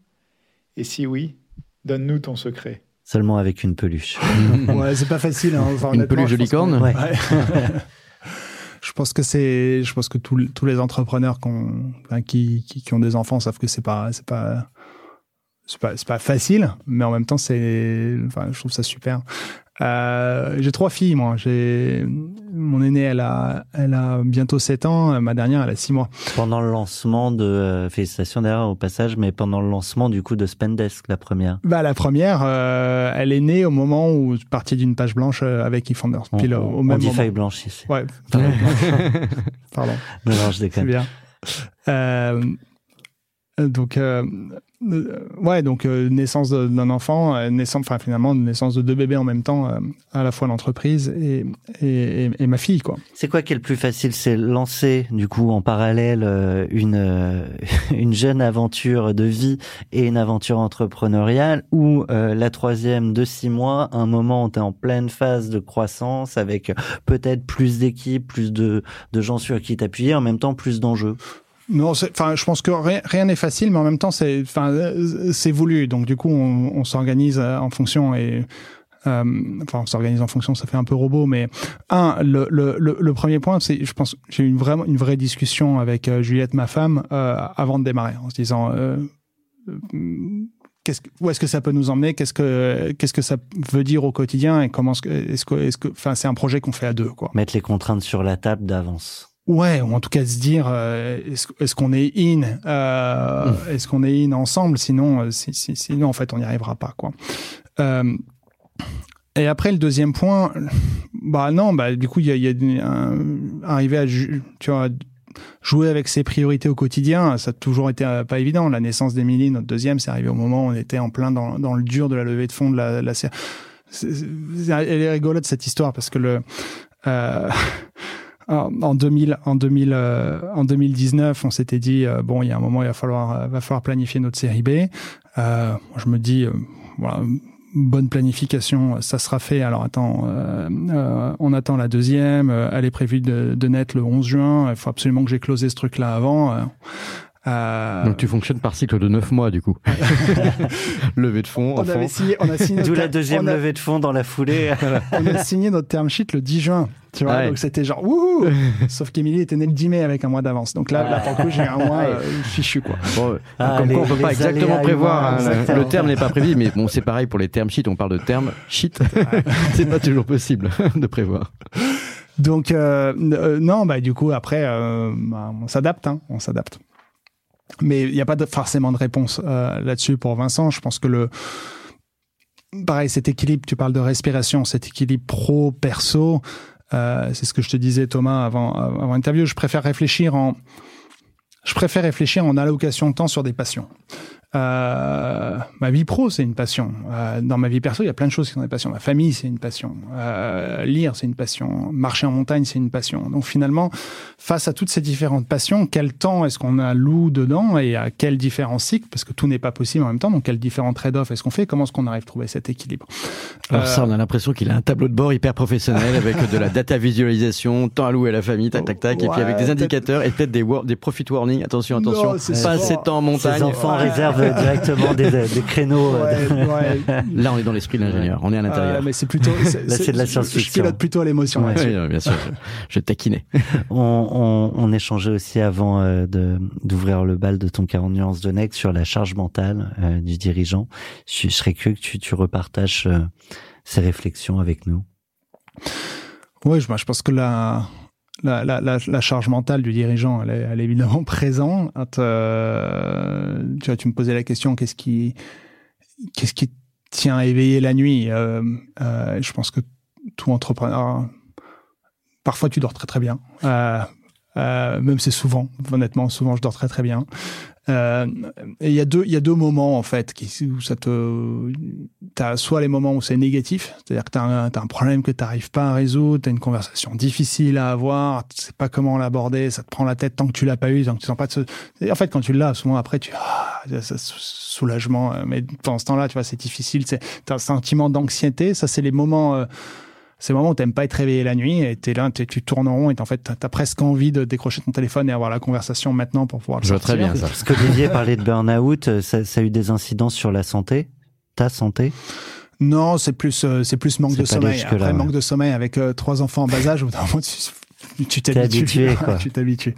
Et si oui, donne-nous ton secret. Seulement avec une peluche. ouais, c'est pas facile. Hein. Enfin, Une peluche de je pense que- licorne Ouais. Je pense que c'est, je pense que tous tous les entrepreneurs qui, qui, qui ont des enfants savent que c'est pas, c'est pas, c'est pas, c'est pas facile, mais en même temps c'est, enfin, je trouve ça super. Euh, j'ai trois filles, moi. J'ai mon aînée, elle a, elle a bientôt 7 ans. Ma dernière, elle a 6 mois. Pendant le lancement de, euh, félicitations d'ailleurs au passage, mais pendant le lancement du coup de Spendesk, la première. Bah, la première, euh, elle est née au moment où je partais d'une page blanche euh, avec eFounders. On, Pile au- on- même dit moment. blanche ici. Ouais. Pardon. Non, non, je C'est déconne. bien. Euh, donc, ouais, donc euh, naissance d'un enfant, euh, naissance, enfin finalement naissance de deux bébés en même temps, euh, à la fois l'entreprise et, et, et- ma fille, quoi. C'est quoi qui est le plus facile? C'est lancer du coup en parallèle euh, une euh, une jeune aventure de vie et une aventure entrepreneuriale ou euh, la troisième de six mois, un moment où tu es en pleine phase de croissance avec peut-être plus d'équipes, plus de, de gens sur qui t'appuyer, en même temps plus d'enjeux? Non, enfin, je pense que rien n'est facile, mais en même temps, c'est, enfin, c'est voulu. Donc, du coup, on, s'organise euh, en fonction et, euh, enfin, on s'organise en fonction. Ça fait un peu robot, mais un, le, le, le, premier point, c'est, je pense, j'ai eu une vraiment une vraie discussion avec euh, Juliette, ma femme, avant de démarrer, en se disant. Où est-ce que ça peut nous emmener? Qu'est-ce que qu'est-ce que ça veut dire au quotidien? Et comment est-ce que est-ce que est-ce que enfin c'est un projet qu'on fait à deux quoi. Mettre les contraintes sur la table d'avance. Ouais, ou en tout cas se dire euh, est-ce qu'on est in euh, Est-ce qu'on est in ensemble? Sinon, euh, si, si- sinon en fait, on n'y arrivera pas quoi. Euh, et après le deuxième point, bah non, bah du coup il y a, y a un- arriver à ju- tu vois jouer avec ses priorités au quotidien, ça a toujours été euh, pas évident. La naissance d'Emilie, notre deuxième, c'est arrivé au moment où on était en plein dans, dans le dur de la levée de fonds de la. c'est- elle est rigolote cette histoire parce que le euh, en en 2000, en 2000, euh, en 2019, on s'était dit euh, bon, il y a un moment, il va falloir, euh, va falloir planifier notre série B. Euh, je me dis, euh, voilà, bonne planification, ça sera fait. Alors attends, on attend la deuxième. elle est prévue de, de naître le 11 juin. Il faut absolument que j'ai closé ce truc-là avant. Euh, Donc tu fonctionnes par cycle de 9 mois du coup. Levée de fonds, on enfant. avait signé, on a signé D'où la deuxième a- levée de fonds dans la foulée. on a signé notre term sheet le 10 juin. Tu vois, Ouais. donc c'était genre wouhou. Sauf qu'Emilie était née le 10 mai avec un mois d'avance. Donc là, là pour le coup, j'ai un mois euh, fichu quoi. Bon, euh, Ah, comme les- quoi on peut pas exactement prévoir. hein, le- exactement. le terme n'est pas prévu, mais bon, c'est pareil pour les termes sheet. On parle de termes sheet. c'est pas toujours possible de prévoir. Donc euh, euh, non, bah du coup après, euh, bah, on s'adapte, hein, on s'adapte. Mais il n'y a pas forcément de réponse euh, là-dessus pour Vincent. Je pense que le pareil, cet équilibre, tu parles de respiration, cet équilibre pro perso, euh, c'est ce que je te disais Thomas avant avant l'interview. Je préfère réfléchir en je préfère réfléchir en allocation de temps sur des passions. Euh, ma vie pro, c'est une passion. Euh, dans ma vie perso, il y a plein de choses qui sont des passions. Ma famille, c'est une passion. Euh, lire, c'est une passion. Marcher en montagne, c'est une passion. Donc finalement, face à toutes ces différentes passions, quel temps est-ce qu'on alloue dedans et à quels différents cycles? Parce que tout n'est pas possible en même temps. Donc quels différents trade-offs est-ce qu'on fait? Comment est-ce qu'on arrive à trouver cet équilibre? Alors Euh, ça, on a l'impression qu'il a un tableau de bord hyper professionnel avec de la data visualisation, temps alloué à la famille, tac tac tac, et puis avec des indicateurs et peut-être des, des profit warnings. Attention, attention, Non, pas assez de temps en montagne. Ces enfants Ouais. réservent directement des, des créneaux. euh, Ouais, ouais. Là, on est dans l'esprit de l'ingénieur. On est à l'intérieur. Euh, mais c'est plutôt. Là, c'est de la je- science-fiction. Je pilote plutôt à l'émotion. Ouais. là-dessus. Oui, bien sûr, je, je taquinais. On, on, on échangeait aussi avant euh, de d'ouvrir le bal de ton 40 nuances de Next sur la charge mentale euh, du dirigeant. Je, je serais curieux que tu, tu repartages euh, ces réflexions avec nous. Oui, je, moi, je pense que la, la, la, la, charge mentale du dirigeant, elle est, elle est évidemment présente. Euh, tu vois, tu me posais la question, qu'est-ce qui, qu'est-ce qui tient éveillé la nuit euh, euh, Je pense que tout entrepreneur, parfois tu dors très très bien. Euh, même c'est souvent, honnêtement, souvent je dors très très bien. Euh, il y a deux, moments en fait où ça te, t'as soit les moments où c'est négatif, c'est-à-dire que t'as un, t'as un problème que t'arrives pas à résoudre, t'as une conversation difficile à avoir, tu sais pas comment l'aborder, ça te prend la tête tant que tu l'as pas eu, tant que tu sens pas de ce... En fait, quand tu l'as, souvent après, tu ah, ça, sou- soulagement, euh, mais pendant ce temps-là, tu vois, c'est difficile, c'est t'as un sentiment d'anxiété, ça c'est les moments. C'est le moment où t'aimes pas être réveillé la nuit et t'es là, tu tournes en rond et en fait, t'as presque envie de décrocher ton téléphone et avoir la conversation maintenant pour pouvoir le Je vois très bien ça. Parce qu'Olivier parlait de burn-out, euh, ça, ça a eu des incidences sur la santé? Ta santé? Non, c'est plus, euh, c'est plus manque de sommeil. Après, ouais. manque de sommeil avec euh, trois enfants en bas âge, au bout d'un moment, tu t'habitues. tu t'habitues.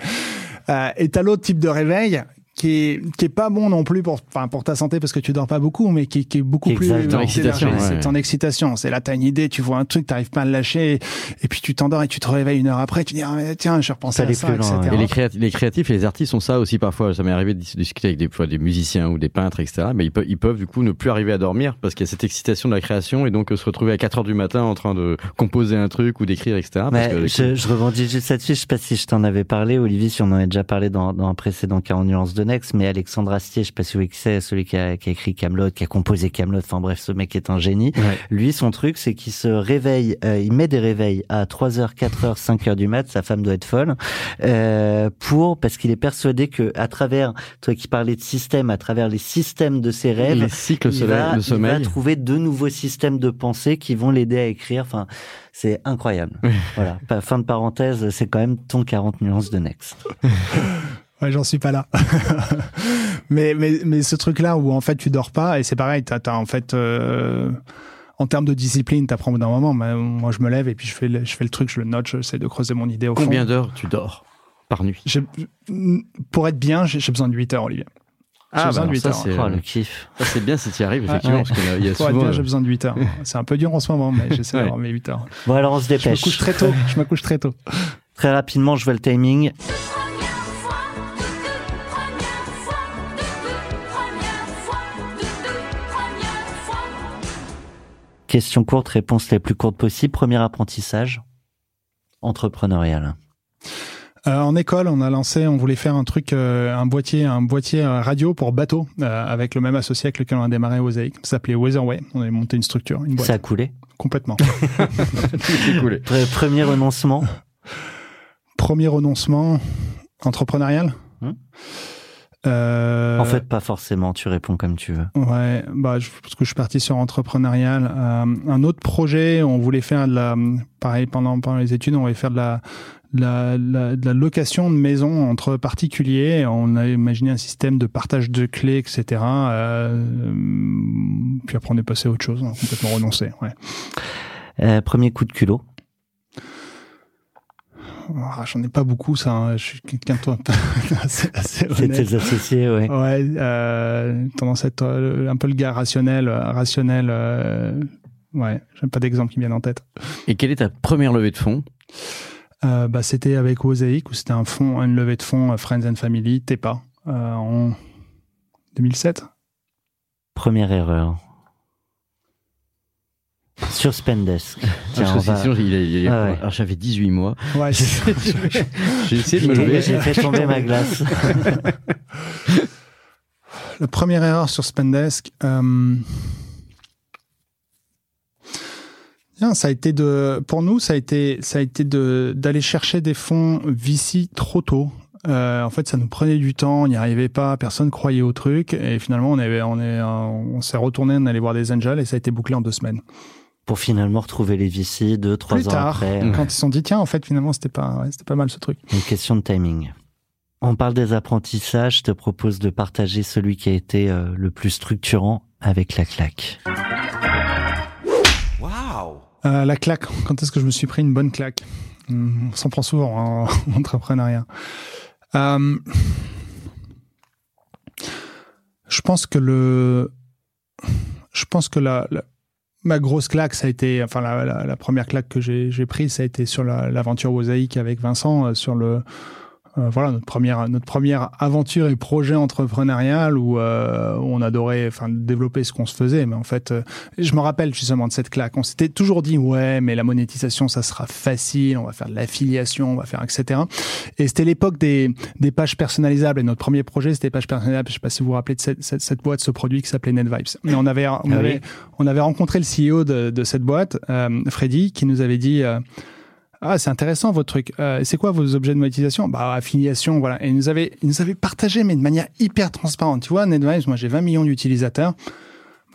Euh, et t'as l'autre type de réveil qui est, qui est pas bon non plus pour, enfin, pour ta santé parce que tu dors pas beaucoup, mais qui, qui est beaucoup Qui plus. Ton excitation, ouais. C'est ton excitation. C'est là, t'as une idée, tu vois un truc, t'arrives pas à le lâcher, et puis tu t'endors et tu te réveilles une heure après, tu dis, ah, mais tiens, je repensé Ça à ça, plus loin, etc. Et les, créat- les créatifs et les artistes ont ça aussi parfois. Ça m'est arrivé de dis- discuter avec des, fois des musiciens ou des peintres, etc. Mais ils, peuvent- ils peuvent du coup ne plus arriver à dormir parce qu'il y a cette excitation de la création et donc euh, se retrouver à 4 heures du matin en train de composer un truc ou d'écrire, etc. Parce Mais que, du coup, je, je rebondis juste là-dessus. Je sais pas si je t'en avais parlé, Olivier, si on en a déjà parlé dans, dans un précédent 40 nuances de Mais Alexandre Astier, je sais pas si vous c'est celui qui a, qui a écrit Camelot, qui a composé Camelot. Enfin bref, ce mec est un génie. Ouais. Lui, son truc, c'est qu'il se réveille, euh, il met des réveils à 3h, 4h, 5h du mat. Sa femme doit être folle euh, pour parce qu'il est persuadé que à travers toi qui parlais de système, à travers les systèmes de ses rêves, les cycles il, soleil, va, le il sommeil. va trouver de nouveaux systèmes de pensée qui vont l'aider à écrire. Enfin, c'est incroyable. voilà. Fin de parenthèse, c'est quand même ton 40 nuances de Next. Ouais, j'en suis pas là. mais, mais, mais ce truc-là où en fait tu dors pas, et c'est pareil, t'as, t'as en fait, euh, en termes de discipline, t'apprends au bout d'un moment. Mais moi, je me lève et puis je fais le, je fais le truc, je le note, j'essaie de creuser mon idée au fond. Combien d'heures tu dors par nuit? J'ai- Pour être bien, j'ai, j'ai besoin de 8 heures, Olivier. J'ai besoin de alors 8 ça, heures. c'est, Oh, euh, le kiff. ça, c'est bien si tu y arrives, effectivement, Ouais. parce qu'il y a, il y a Pour être souvent. bien, j'ai euh, besoin de 8 heures. C'est un peu dur en ce moment, mais j'essaie Ouais. d'avoir mes 8 heures. Bon, alors on se Je me dépêche. couche très tôt. Je me couche très tôt. Très rapidement, je vois le timing. Question courte, réponse la plus courte possible. Premier apprentissage entrepreneurial. Euh, en école, on a lancé, on voulait faire un truc, euh, un boîtier, un boîtier euh, radio pour bateau, euh, avec le même associé avec lequel on a démarré Osaïc. Ça s'appelait Weatherway. On avait monté une structure, une boîte. Ça a coulé. Complètement. Premier renoncement. Premier renoncement entrepreneurial? Hmm? Euh, En fait, pas forcément. Tu réponds comme tu veux. Ouais, bah, je, parce que je suis parti sur entrepreneurial. Euh, un autre projet, on voulait faire de la, pareil, pendant, pendant les études, on voulait faire de la, la, la, de la location de maisons entre particuliers. On a imaginé un système de partage de clés, etc. Euh, puis après, on est passé à autre chose, on a complètement renoncé. Ouais. Euh, premier coup de culot. Ah, J'en ai pas beaucoup, ça. hein. Je suis quelqu'un de toi assez, assez C'est honnête. tes associés, ouais. Ouais, euh, tendance à être euh, un peu le gars rationnel, euh, rationnel. euh, ouais, j'ai pas d'exemple qui me viennent en tête. Et quelle est ta première levée de fonds? Euh, bah, c'était avec Osaïc où c'était un fonds, une levée de fonds Friends and Family, TEPA, euh, en 2007. Première erreur. Sur Spendesk. Tiens, Parce on que va... sinon, il est- il est- Ah ouais. alors j'avais 18 mois. Ouais, J'ai essayé de me lever. J'ai fait tomber ma glace. la première erreur sur Spendesk. Euh... ça a été de, pour nous, ça a été, ça a été de d'aller chercher des fonds VC trop tôt. Euh, en fait, ça nous prenait du temps, on n'y arrivait pas, personne croyait au truc, et finalement, on avait, on est, on s'est retourné, on allait voir des angels, et ça a été bouclé en deux semaines. Pour finalement retrouver les VC deux, trois Plus ans tard, après. quand ils se sont dit, tiens, en fait, finalement, c'était pas, ouais, c'était pas mal ce truc. Une question de timing. On parle des apprentissages, je te propose de partager celui qui a été euh, le plus structurant avec la claque. Waouh Euh, la claque, quand est-ce que je me suis pris une bonne claque? Hum, On s'en prend souvent hein, en entrepreneuriat. Euh, je pense que le, je pense que la, la- ma grosse claque, ça a été, enfin la, première claque que j'ai prise, ça a été sur la- l'aventure Mosaïque avec Vincent, euh, sur le, voilà notre première notre première aventure et projet entrepreneurial où, euh, on adorait, enfin développer ce qu'on se faisait, mais en fait, euh, je me rappelle justement de cette claque. On s'était toujours dit ouais, mais la monétisation ça sera facile, on va faire de l'affiliation, on va faire etc. Et c'était l'époque des, des pages personnalisables. Et notre premier projet, c'était pages personnalisables. Je sais pas si vous vous rappelez de cette, cette, cette boîte, ce produit qui s'appelait NetVibes. Mais on avait, on Ah avait, on avait rencontré le CEO de, de cette boîte, euh, Freddy, qui nous avait dit. euh, ah, c'est intéressant votre truc. Euh, c'est quoi vos objets de monétisation? Bah, affiliation, voilà. Et il nous avait, il nous avait partagé, mais de manière hyper transparente. Tu vois, NetVibes, moi j'ai 20 millions d'utilisateurs.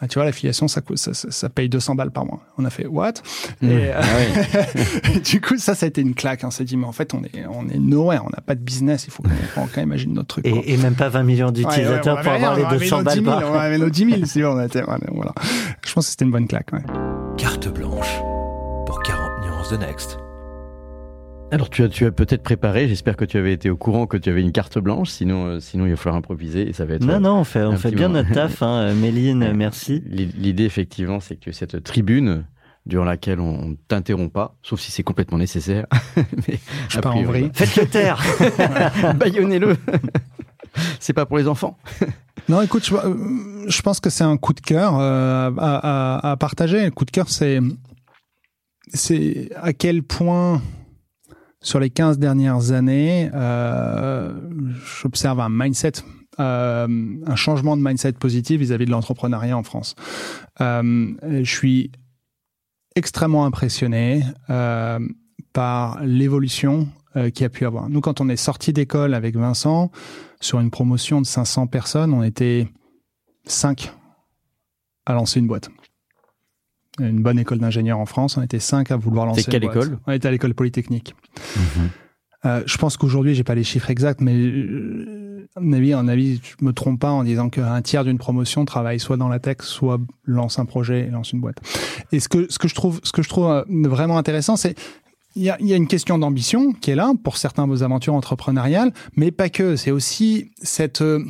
Bah, tu vois, l'affiliation, ça, coûte- ça, ça, ça paye 200 balles par mois. On a fait what? Mmh. Et, euh, Ah du coup, ça, ça a été une claque. hein. On s'est dit, mais en fait, on est, on est nowhere, on n'a pas de business. Il faut qu'on qu'on- qu'on imagine notre truc. Et, et même pas 20 millions d'utilisateurs Ouais, ouais, pour avoir les avait 200 nos balles 10 000, par On avait nos 10 000, si on était, voilà. Je pense que c'était une bonne claque. ouais. Carte blanche pour 40 nuances de Next. Alors tu as, tu as peut-être préparé, j'espère que tu avais été au courant que tu avais une carte blanche, sinon, euh, sinon il va falloir improviser et ça va être... Non, euh, non, on fait, on bien moment. notre taf. Hein. Méline, merci. L'i- L'idée effectivement c'est que cette tribune durant laquelle on ne t'interrompt pas, sauf si c'est complètement nécessaire. Mais Je en vrille. Faites-le taire Baïonnez-le C'est pas pour les enfants Non, écoute, je, euh, je pense que c'est un coup de cœur euh, à, à- à partager. Le coup de cœur, c'est c'est à quel point sur les 15 dernières années, euh, j'observe un mindset, euh, un changement de mindset positif vis-à-vis de l'entrepreneuriat en France. Euh, je suis extrêmement impressionné euh, par l'évolution euh, qu'il y a pu avoir. Nous, quand on est sorti d'école avec Vincent, sur une promotion de 500 personnes, on était 5 à lancer une boîte. Une bonne école d'ingénieur en France, on était 5 à vouloir lancer C'est quelle école? On était à l'école polytechnique. Mhm. Euh, je pense qu'aujourd'hui, j'ai pas les chiffres exacts, mais euh, à mon avis, à mon avis, je me trompe pas en disant qu'un tiers d'une promotion travaille soit dans la tech, soit lance un projet et lance une boîte. Et ce que ce que je trouve ce que je trouve euh, vraiment intéressant, c'est il y a, y a une question d'ambition qui est là pour certains vos aventures entrepreneuriales, mais pas que. C'est aussi cette euh,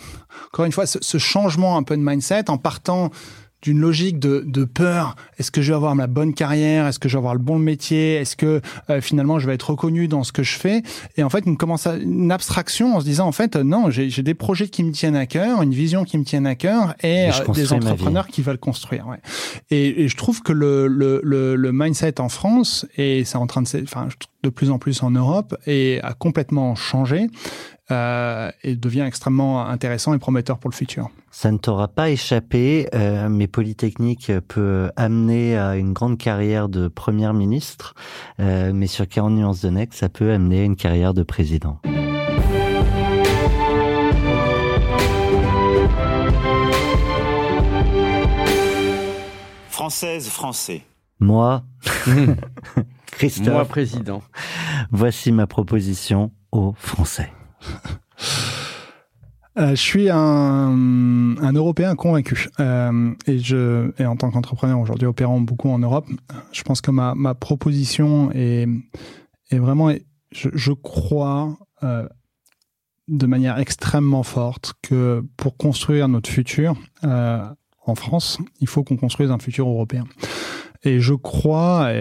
encore une fois ce, ce changement un peu de mindset en partant d'une logique de, de peur. Est-ce que je vais avoir la bonne carrière? Est-ce que je vais avoir le bon métier? Est-ce que euh, finalement je vais être reconnu dans ce que je fais? Et en fait, une, commence à, une abstraction en se disant en fait euh, non, j'ai des projets qui me tiennent à cœur, une vision qui me tienne à cœur et euh, des entrepreneurs qui veulent construire. Ouais. Et, et je trouve que le, le, le, le mindset en France et c'est en train de, enfin de plus en plus en Europe et a complètement changé euh, et devient extrêmement intéressant et prometteur pour le futur. Ça ne t'aura pas échappé, euh, mais Polytechnique peut amener à une grande carrière de première ministre, euh, mais sur 40 nuances de Next, ça peut amener à une carrière de président. Française, français. Moi, Christophe, Moi président. voici ma proposition aux Français. Euh, je suis un, Européen convaincu. Euh, et, je, et en tant qu'entrepreneur aujourd'hui opérant beaucoup en Europe, je pense que ma, ma proposition est, est vraiment, je, je crois euh, de manière extrêmement forte que pour construire notre futur en France, il faut qu'on construise un futur européen. Et je crois,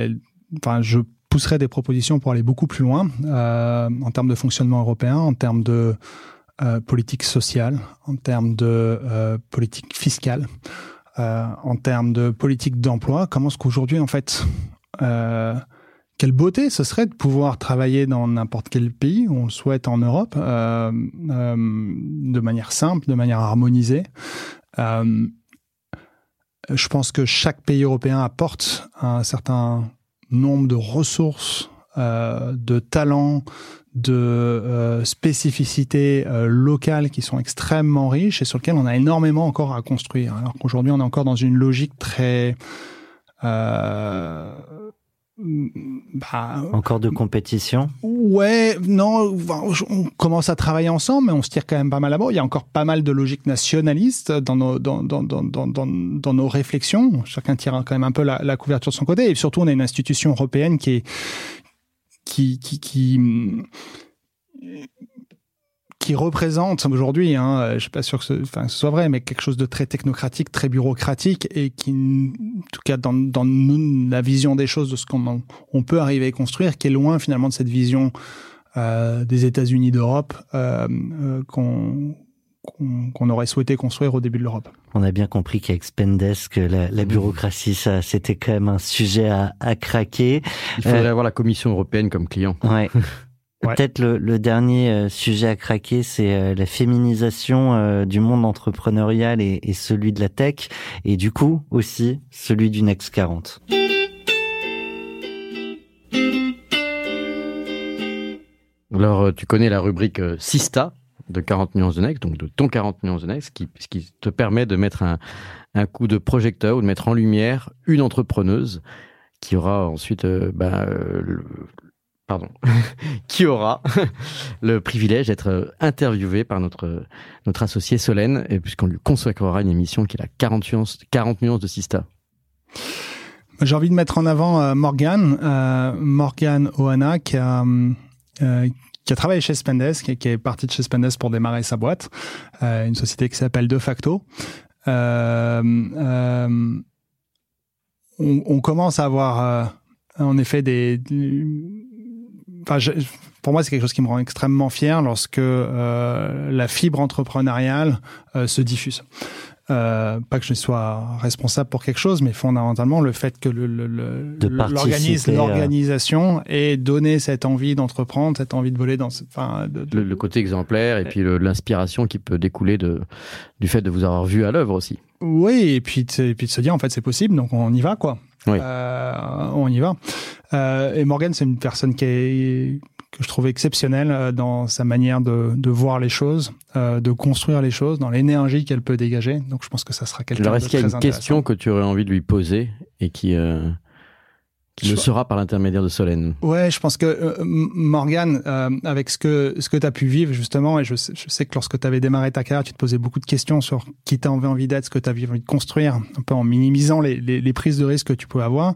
enfin, je pousserai des propositions pour aller beaucoup plus loin euh, en termes de fonctionnement européen, en termes de euh, politique sociale, en termes de euh, politique fiscale, en termes de politique d'emploi. Comment est-ce qu'aujourd'hui, en fait, quelle beauté ce serait de pouvoir travailler dans n'importe quel pays on le souhaite en Europe, de manière simple, de manière harmonisée. Je pense que chaque pays européen apporte un certain nombre de ressources, euh, de talents, de euh, spécificités euh, locales qui sont extrêmement riches et sur lesquelles on a énormément encore à construire. Alors qu'aujourd'hui, on est encore dans une logique très... Euh, bah, Encore de compétition Ouais, non, on commence à travailler ensemble, mais on se tire quand même pas mal à bord. Il y a encore pas mal de logique nationaliste dans nos, dans, dans, dans, dans, dans, dans nos réflexions. Chacun tire quand même un peu la, la couverture de son côté. Et surtout, on a une institution européenne qui est, qui, qui, qui, qui représente aujourd'hui, hein, je suis pas sûr que ce, enfin, que ce soit vrai, mais quelque chose de très technocratique, très bureaucratique, et qui, en tout cas dans, dans nous, la vision des choses, de ce qu'on on peut arriver à construire, qui est loin finalement de cette vision euh, des États-Unis d'Europe euh, euh, qu'on qu'on aurait souhaité construire au début de l'Europe. On a bien compris qu'avec Spendesk, la, la bureaucratie, ça, c'était quand même un sujet à, à craquer. Il faudrait Euh, avoir la Commission européenne comme client. Ouais. Ouais. Peut-être le, le dernier euh, sujet à craquer, c'est euh, la féminisation euh, du monde entrepreneurial et, et celui de la tech, et du coup aussi celui du Next 40. Alors, tu connais la rubrique Sista. de 40 nuances de Next, donc de ton 40 nuances de Next, qui, qui te permet de mettre un, un coup de projecteur ou de mettre en lumière une entrepreneuse qui aura ensuite euh, le- pardon, qui aura le privilège d'être interviewé par notre, notre associé Solène, et puisqu'on lui consacrera une émission qui est la 40 nuances, 40 nuances de Sista. J'ai envie de mettre en avant euh, Morgane, euh, Morgane Ohana, qui a, euh, travaillé chez Spendesk et qui est partie de chez Spendesk pour démarrer sa boîte, euh, une société qui s'appelle De Facto. Euh, euh, on, commence à avoir euh, en effet des... Enfin, je- pour moi, c'est quelque chose qui me rend extrêmement fier lorsque euh, la fibre entrepreneuriale euh, se diffuse. Euh, pas que je sois responsable pour quelque chose, mais fondamentalement le fait que le, le- le- De l'organisme, participer à- l'organisation ait donné cette envie d'entreprendre, cette envie de voler dans, ce- enfin, de- de- Le, le côté exemplaire et puis l'inspiration qui peut découler de, du fait de vous avoir vu à l'œuvre aussi. Oui, et puis, de, et puis de se dire en fait c'est possible, donc on y va quoi. Oui. Euh, on y va. Euh, et Morgan, c'est une personne qui est que je trouve exceptionnelle euh, dans sa manière de, de voir les choses, euh, de construire les choses, dans l'énergie qu'elle peut dégager. Donc je pense que ça sera quelqu'un Alors, de est-ce qu'il y a très une question que tu aurais envie de lui poser et qui, euh, qui le sera par l'intermédiaire de Solène Ouais, je pense que euh, Morgane, euh, avec ce que ce que tu as pu vivre justement, et je sais, je sais que lorsque tu avais démarré ta carrière, tu te posais beaucoup de questions sur qui tu avais envie d'être, ce que tu avais envie de construire, un peu en minimisant les, les, les prises de risque que tu pouvais avoir.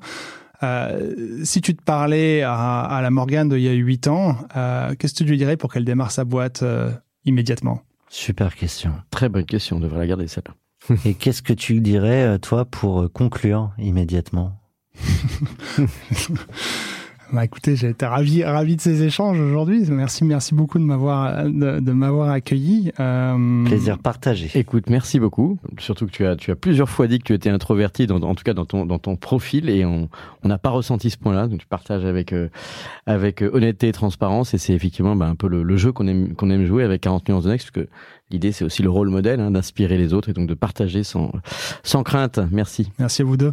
Euh, si tu te parlais à, à la Morgane d'il y a 8 ans, euh, qu'est-ce que tu lui dirais pour qu'elle démarre sa boîte euh, immédiatement? Super question. Très bonne question, on devrait la garder celle-là. Et qu'est-ce que tu dirais, toi, pour conclure immédiatement? Bah écoutez, j'ai été ravi, ravi de ces échanges aujourd'hui. Merci, merci beaucoup de m'avoir de, de m'avoir accueilli. Euh, Plaisir partagé. Écoute, merci beaucoup. Surtout que tu as, tu as plusieurs fois dit que tu étais introverti, dans, en tout cas dans ton, dans ton profil, et on on n'a pas ressenti ce point-là. Donc tu partages avec, euh, avec euh, honnêteté et transparence, et c'est effectivement bah, un peu le, le jeu qu'on aime, qu'on aime jouer avec 40 nuances de Next, parce que l'idée c'est aussi le rôle modèle, hein, d'inspirer les autres et donc de partager sans, sans crainte. Merci. Merci à vous deux.